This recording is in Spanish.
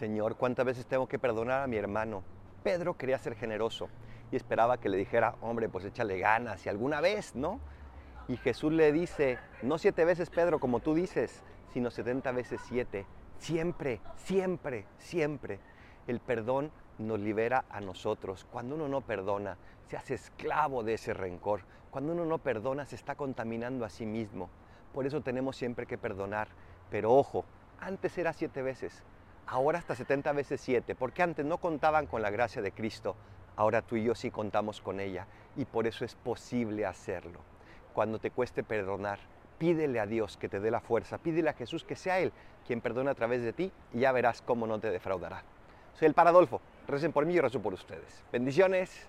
Señor, ¿cuántas veces tengo que perdonar a mi hermano? Pedro quería ser generoso y esperaba que le dijera, hombre, pues échale ganas y alguna vez, ¿no? Y Jesús le dice, no siete veces Pedro como tú dices, sino setenta veces siete. Siempre, siempre, siempre. El perdón nos libera a nosotros. Cuando uno no perdona, se hace esclavo de ese rencor. Cuando uno no perdona, se está contaminando a sí mismo. Por eso tenemos siempre que perdonar. Pero ojo, antes era siete veces, ahora hasta 70 veces siete, porque antes no contaban con la gracia de Cristo, ahora tú y yo sí contamos con ella y por eso es posible hacerlo. Cuando te cueste perdonar, pídele a Dios que te dé la fuerza, pídele a Jesús que sea Él quien perdone a través de ti y ya verás cómo no te defraudará. Soy el Paradolfo, recen por mí y rezo por ustedes. Bendiciones.